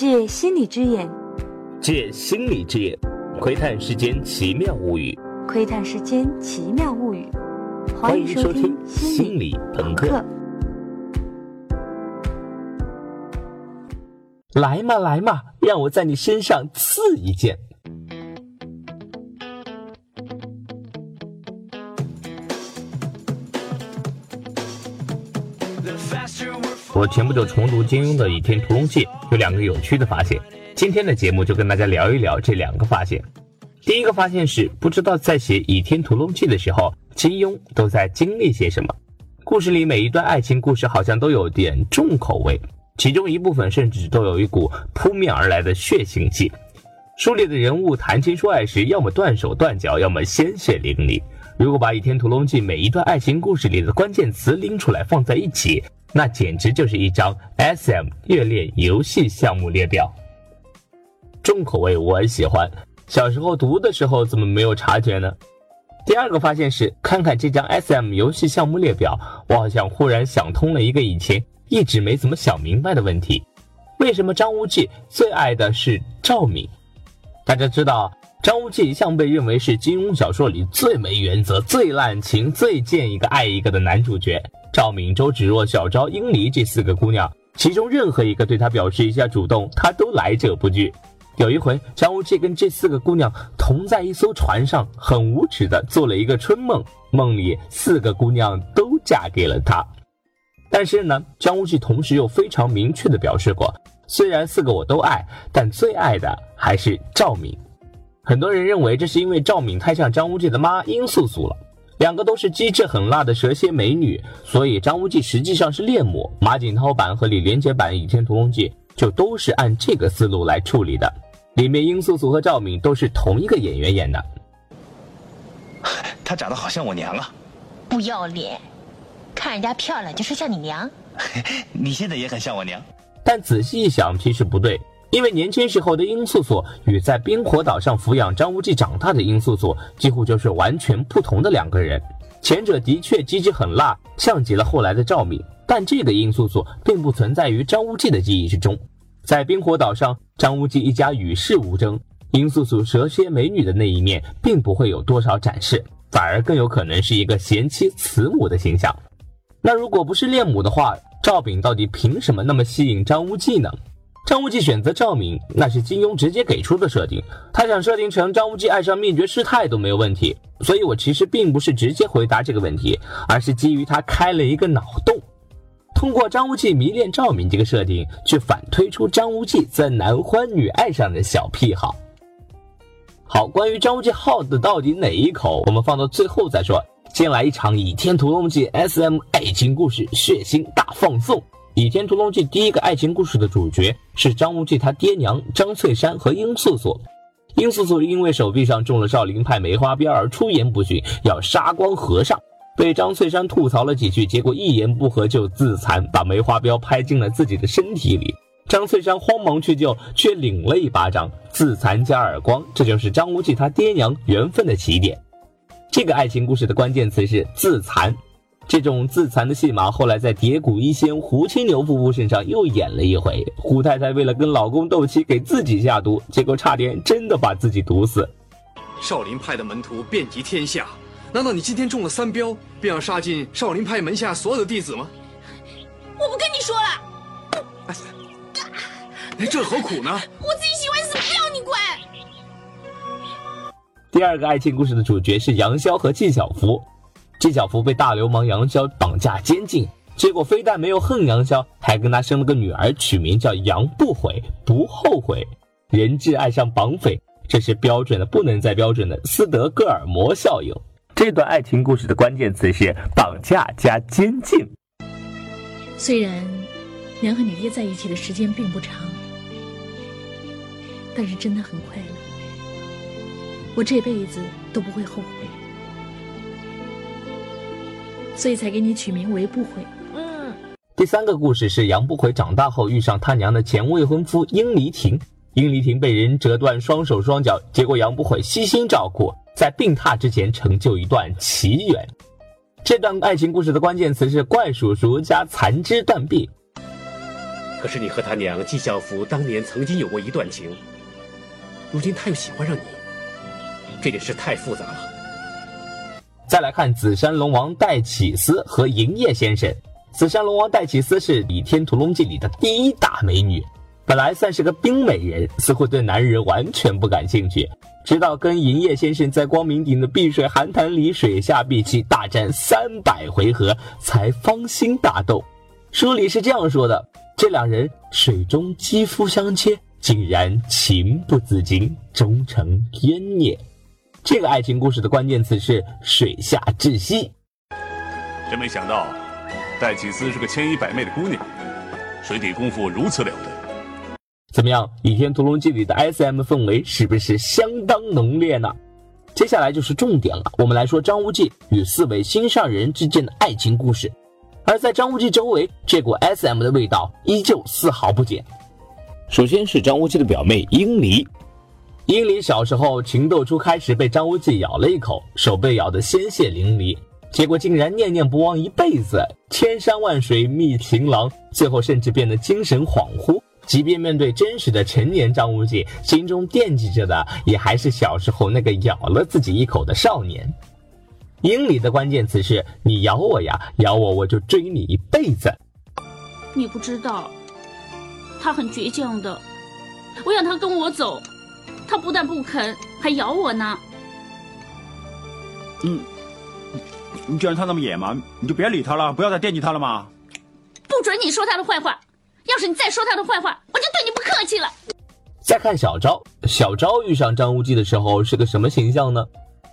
借心理之眼，借心理之眼，窥探世间奇妙物语。窥探世间奇妙物语。欢迎收听《心理朋克》。来嘛来嘛，让我在你身上刺一剑。我前不久重读金庸的《倚天屠龙记》，有两个有趣的发现。今天的节目就跟大家聊一聊这两个发现。第一个发现是，不知道在写《倚天屠龙记》的时候，金庸都在经历些什么。故事里每一段爱情故事好像都有点重口味，其中一部分甚至都有一股扑面而来的血腥气。书里的人物谈情说爱时，要么断手断脚，要么鲜血淋漓。如果把《倚天屠龙记》每一段爱情故事里的关键词拎出来放在一起，那简直就是一张 SM 虐恋游戏项目列表，重口味我喜欢。小时候读的时候怎么没有察觉呢？第二个发现是，看看这张 SM 游戏项目列表，我好像忽然想通了一个以前一直没怎么想明白的问题：为什么张无忌最爱的是赵敏？大家知道，张无忌一向被认为是金庸小说里最没原则、最滥情、最见一个爱一个的男主角。赵敏、周芷若、小昭、殷离这四个姑娘，其中任何一个对他表示一下主动，他都来者不拒。有一回，张无忌跟这四个姑娘同在一艘船上，很无耻的做了一个春梦，梦里四个姑娘都嫁给了他。但是呢，张无忌同时又非常明确的表示过，虽然四个我都爱，但最爱的还是赵敏。很多人认为这是因为赵敏太像张无忌的妈殷素素了。两个都是机智狠辣的蛇蝎美女，所以张无忌实际上是恋母。马景涛版和李连杰版《倚天屠龙记》就都是按这个思路来处理的。里面殷素素和赵敏都是同一个演员演的。她长得好像我娘啊！不要脸，看人家漂亮就说像你娘。你现在也很像我娘。但仔细一想，其实不对。因为年轻时候的殷素素与在冰火岛上抚养张无忌长大的殷素素几乎就是完全不同的两个人。前者的确机智狠辣，像极了后来的赵敏，但这个殷素素并不存在于张无忌的记忆之中。在冰火岛上，张无忌一家与世无争，殷素素蛇蝎美女的那一面并不会有多少展示，反而更有可能是一个贤妻慈母的形象。那如果不是恋母的话，赵敏到底凭什么那么吸引张无忌呢？张无忌选择赵敏，那是金庸直接给出的设定。他想设定成张无忌爱上灭绝师太都没有问题。所以我其实并不是直接回答这个问题，而是基于他开了一个脑洞，通过张无忌迷恋赵敏这个设定，去反推出张无忌在男欢女爱上的小癖好。好，关于张无忌好的到底哪一口，我们放到最后再说。先来一场《倚天屠龙记》SM 爱情故事血腥大放送。《倚天屠龙记》第一个爱情故事的主角是张无忌他爹娘张翠山和殷素素。殷素素因为手臂上中了少林派梅花鞭而出言不逊，要杀光和尚，被张翠山吐槽了几句，结果一言不合就自残，把梅花镖拍进了自己的身体里。张翠山慌忙去救，却领了一巴掌，自残加耳光，这就是张无忌他爹娘缘分的起点。这个爱情故事的关键词是自残。这种自残的戏码，后来在蝶谷一仙胡青牛夫妇身上又演了一回。胡太太为了跟老公斗气，给自己下毒，结果差点真的把自己毒死。少林派的门徒遍及天下，难道你今天中了三镖，便要杀尽少林派门下所有的弟子吗？我不跟你说了。哎，这何苦呢？我自己喜欢死，不要你管。第二个爱情故事的主角是杨逍和纪晓芙。纪晓芙被大流氓杨逍绑架监禁，结果非但没有恨杨逍，还跟他生了个女儿，取名叫杨不悔，不后悔。人质爱上绑匪，这是标准的不能再标准的斯德哥尔摩效应。这段爱情故事的关键词是绑架加监禁。虽然娘和你爹在一起的时间并不长，但是真的很快乐。我这辈子都不会后悔。所以才给你取名为不悔。嗯，第三个故事是杨不悔长大后遇上他娘的前未婚夫殷离亭，殷离亭被人折断双手双脚，结果杨不悔悉心照顾，在病榻之前成就一段奇缘。这段爱情故事的关键词是怪叔叔加残肢断臂。可是你和他娘纪孝福当年曾经有过一段情，如今他又喜欢上你，这件事太复杂了。再来看紫山龙王戴启思和银叶先生。紫山龙王戴启思是《倚天屠龙记》里的第一大美女，本来算是个冰美人，似乎对男人完全不感兴趣。直到跟银叶先生在光明顶的碧水寒潭里水下闭气大战三百回合，才芳心大动。书里是这样说的：这两人水中肌肤相切，竟然情不自禁，终成冤孽。这个爱情故事的关键词是水下窒息。真没想到，戴启思是个千依百媚的姑娘，水底功夫如此了得。怎么样，《倚天屠龙记》里的 S.M 氛围是不是相当浓烈呢？接下来就是重点了，我们来说张无忌与四位心上人之间的爱情故事。而在张无忌周围，这股 S.M 的味道依旧丝毫不减。首先是张无忌的表妹英离。英离小时候情窦初开时被张无忌咬了一口，手被咬得鲜血淋漓，结果竟然念念不忘一辈子，千山万水觅情郎，最后甚至变得精神恍惚。即便面对真实的成年张无忌，心中惦记着的也还是小时候那个咬了自己一口的少年。英离的关键词是你咬我呀，咬我我就追你一辈子。你不知道，他很倔强的，我想他跟我走。他不但不肯，还咬我呢。嗯，你既然他那么野蛮，你就别理他了，不要再惦记他了嘛。不准你说他的坏话，要是你再说他的坏话，我就对你不客气了。再看小昭，小昭遇上张无忌的时候是个什么形象呢？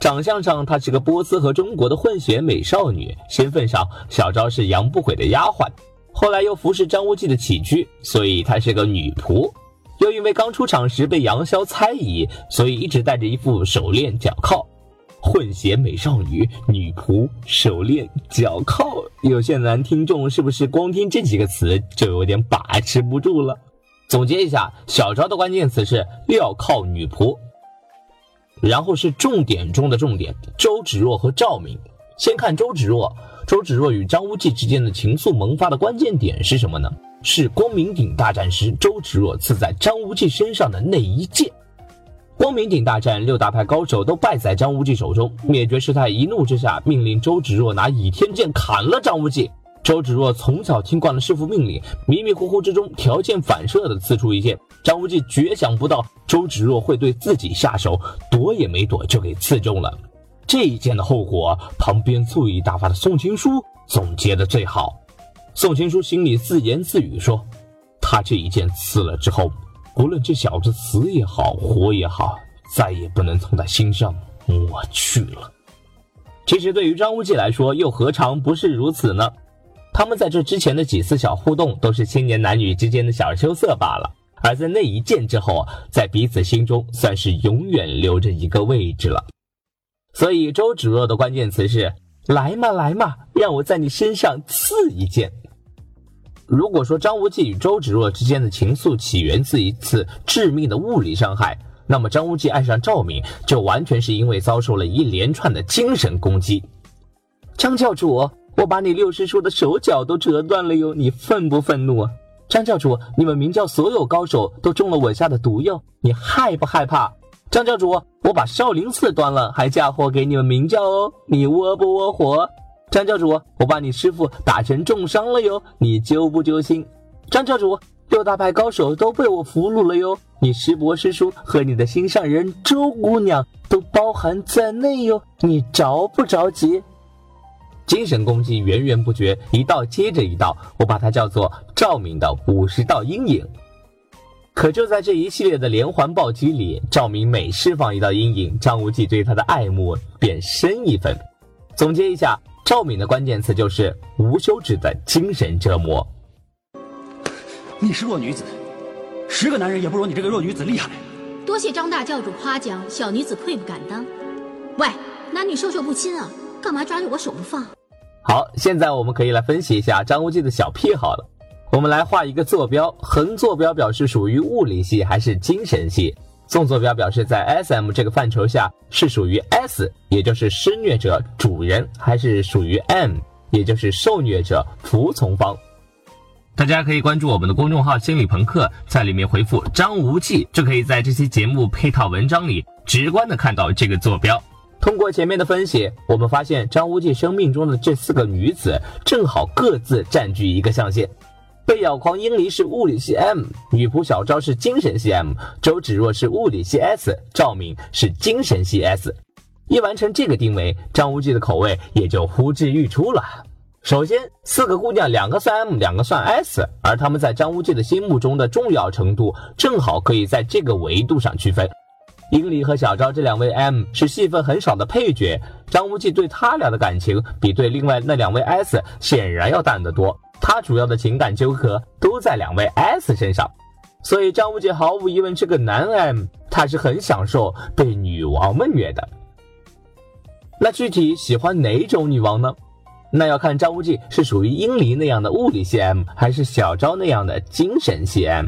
长相上，她是个波斯和中国的混血美少女；身份上，小昭是杨不悔的丫鬟，后来又服侍张无忌的起居，所以她是个女仆。又因为刚出场时被杨逍猜疑，所以一直带着一副手链脚铐。混血美少女、女仆、手链、脚铐，有些男听众是不是光听这几个词就有点把持不住了？总结一下，小昭的关键词是镣铐女仆。然后是重点中的重点，周芷若和赵敏。先看周芷若，周芷若与张无忌之间的情愫萌发的关键点是什么呢？是光明顶大战时，周芷若刺在张无忌身上的那一剑。光明顶大战，六大派高手都败在张无忌手中。灭绝师太一怒之下，命令周芷若拿倚天剑砍了张无忌。周芷若从小听惯了师傅命令，迷迷糊糊之中，条件反射的刺出一剑。张无忌绝想不到周芷若会对自己下手，躲也没躲就给刺中了。这一剑的后果，旁边醋意大发的宋青书总结的最好。宋青书心里自言自语说：“他这一剑刺了之后，无论这小子死也好，活也好，再也不能从他心上抹去了。”其实对于张无忌来说，又何尝不是如此呢？他们在这之前的几次小互动，都是青年男女之间的小羞涩罢了。而在那一剑之后，在彼此心中算是永远留着一个位置了。所以周芷若的关键词是：“来嘛来嘛，让我在你身上刺一剑。”如果说张无忌与周芷若之间的情愫起源自一次致命的物理伤害，那么张无忌爱上赵敏就完全是因为遭受了一连串的精神攻击。张教主，我把你六师叔的手脚都折断了哟，你愤不愤怒啊？张教主，你们明教所有高手都中了我下的毒药，你害不害怕？张教主，我把少林寺端了，还嫁祸给你们明教哦，你窝不窝火？张教主，我把你师傅打成重伤了哟，你揪不揪心？张教主，六大派高手都被我俘虏了哟，你师伯师叔和你的心上人周姑娘都包含在内哟，你着不着急？精神攻击源源不绝，一道接着一道，我把它叫做赵敏的五十道阴影。可就在这一系列的连环暴击里，赵敏每释放一道阴影，张无忌对她的爱慕便深一分。总结一下。赵敏的关键词就是无休止的精神折磨。你是弱女子，十个男人也不如你这个弱女子厉害。多谢张大教主夸奖，小女子愧不敢当。喂，男女授受不亲啊，干嘛抓着我手不放？好，现在我们可以来分析一下张无忌的小癖好了。我们来画一个坐标，横坐标表示属于物理系还是精神系？纵坐标表示在 S M 这个范畴下是属于 S，也就是施虐者主人，还是属于 M，也就是受虐者服从方。大家可以关注我们的公众号“心理朋克”，在里面回复“张无忌”，就可以在这期节目配套文章里直观的看到这个坐标。通过前面的分析，我们发现张无忌生命中的这四个女子正好各自占据一个象限。被咬狂英离是物理系 M，女仆小昭是精神系 M，周芷若是物理系 S，赵敏是精神系 S。一完成这个定位，张无忌的口味也就呼之欲出了。首先，四个姑娘，两个算 M，两个算 S，而她们在张无忌的心目中的重要程度，正好可以在这个维度上区分。英离和小昭这两位 M 是戏份很少的配角，张无忌对他俩的感情比对另外那两位 S 显然要淡得多。他主要的情感纠葛都在两位 S 身上，所以张无忌毫无疑问是个男 M，他是很享受被女王们虐的。那具体喜欢哪种女王呢？那要看张无忌是属于殷离那样的物理系 M，还是小昭那样的精神系 M。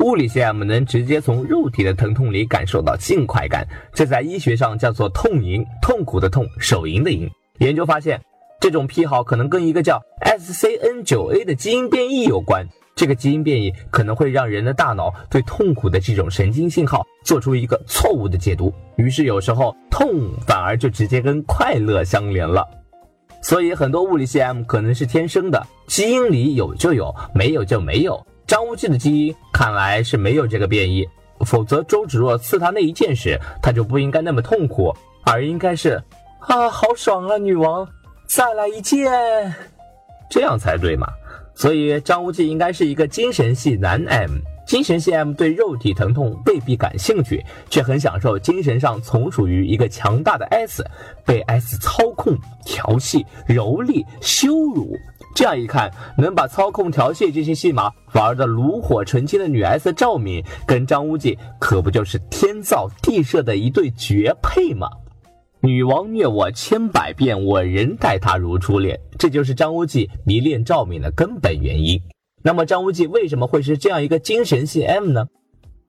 物理系 M 能直接从肉体的疼痛里感受到性快感，这在医学上叫做痛淫，痛苦的痛，手淫的淫。研究发现，这种癖好可能跟一个叫 SCN9A 的基因变异有关。这个基因变异可能会让人的大脑对痛苦的这种神经信号做出一个错误的解读，于是有时候痛反而就直接跟快乐相连了。所以很多物理 CM 可能是天生的，基因里有就有，没有就没有。张无忌的基因看来是没有这个变异，否则周芷若刺他那一剑时，他就不应该那么痛苦，而应该是啊，好爽啊，女王，再来一剑，这样才对嘛。所以张无忌应该是一个精神系男 M，精神系 M 对肉体疼痛未必感兴趣，却很享受精神上从属于一个强大的 S，被 S 操控、调戏、蹂躏、羞辱。这样一看，能把操控调戏这些戏码玩得炉火纯青的女 S 赵敏，跟张无忌可不就是天造地设的一对绝配吗？女王虐我千百遍，我仍待她如初恋，这就是张无忌迷恋赵敏的根本原因。那么张无忌为什么会是这样一个精神系 M 呢？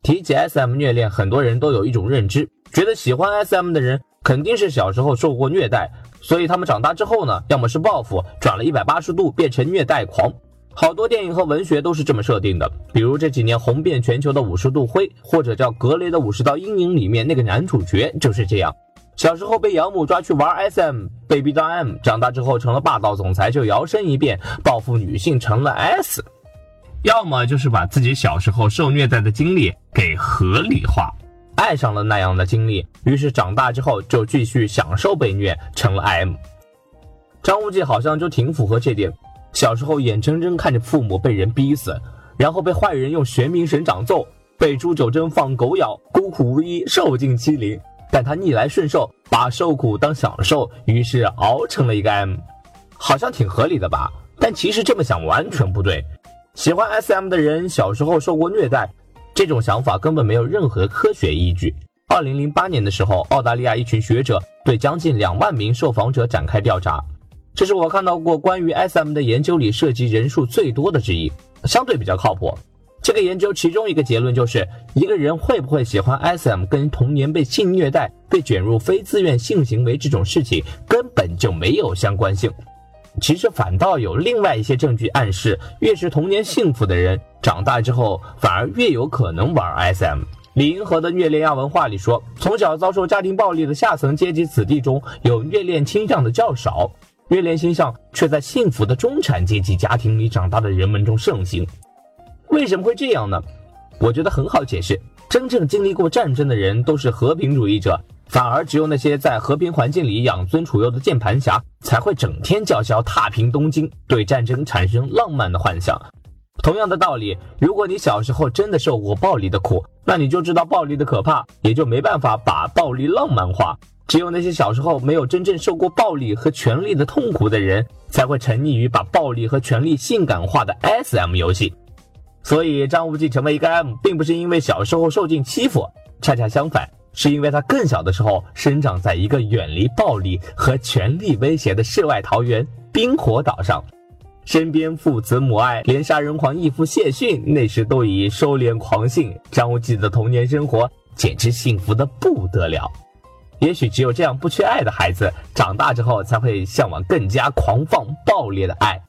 提起 SM 虐恋，很多人都有一种认知，觉得喜欢 SM 的人肯定是小时候受过虐待。所以他们长大之后呢，要么是报复，转了一百八十度变成虐待狂。好多电影和文学都是这么设定的，比如这几年红遍全球的《五十度灰》，或者叫《格雷的五十道阴影》里面那个男主角就是这样。小时候被养母抓去玩 SM，被逼到 M，长大之后成了霸道总裁，就摇身一变报复女性成了 S。要么就是把自己小时候受虐待的经历给合理化。爱上了那样的经历，于是长大之后就继续享受被虐，成了 M。张无忌好像就挺符合这点。小时候眼睁睁看着父母被人逼死，然后被坏人用玄冥神掌揍，被朱九真放狗咬，孤苦无依，受尽欺凌。但他逆来顺受，把受苦当享受，于是熬成了一个 M，好像挺合理的吧？但其实这么想完全不对。喜欢 SM 的人小时候受过虐待。这种想法根本没有任何科学依据。二零零八年的时候，澳大利亚一群学者对将近两万名受访者展开调查，这是我看到过关于 SM 的研究里涉及人数最多的之一，相对比较靠谱。这个研究其中一个结论就是，一个人会不会喜欢 SM，跟童年被性虐待、被卷入非自愿性行为这种事情根本就没有相关性。其实反倒有另外一些证据暗示，越是童年幸福的人，长大之后反而越有可能玩 SM。李银河的《虐恋亚文化》里说，从小遭受家庭暴力的下层阶级子弟中有虐恋倾向的较少，虐恋倾向却在幸福的中产阶级家庭里长大的人们中盛行。为什么会这样呢？我觉得很好解释，真正经历过战争的人都是和平主义者。反而只有那些在和平环境里养尊处优的键盘侠，才会整天叫嚣踏平东京，对战争产生浪漫的幻想。同样的道理，如果你小时候真的受过暴力的苦，那你就知道暴力的可怕，也就没办法把暴力浪漫化。只有那些小时候没有真正受过暴力和权力的痛苦的人，才会沉溺于把暴力和权力性感化的 SM 游戏。所以，张无忌成为一个 M，并不是因为小时候受尽欺负，恰恰相反。是因为他更小的时候生长在一个远离暴力和权力威胁的世外桃源冰火岛上，身边父慈母爱，连杀人狂义父谢逊那时都已收敛狂性。张无忌的童年生活简直幸福的不得了。也许只有这样不缺爱的孩子，长大之后才会向往更加狂放暴烈的爱。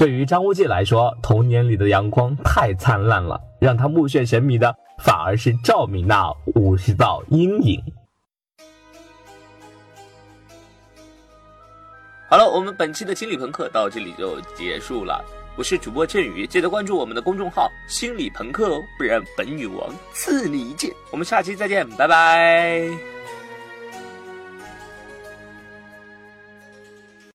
对于张无忌来说，童年里的阳光太灿烂了，让他目眩神迷的反而是赵敏那五十道阴影。好了，我们本期的心理朋克到这里就结束了。我是主播振宇，记得关注我们的公众号“心理朋克”哦，不然本女王赐你一剑。我们下期再见，拜拜。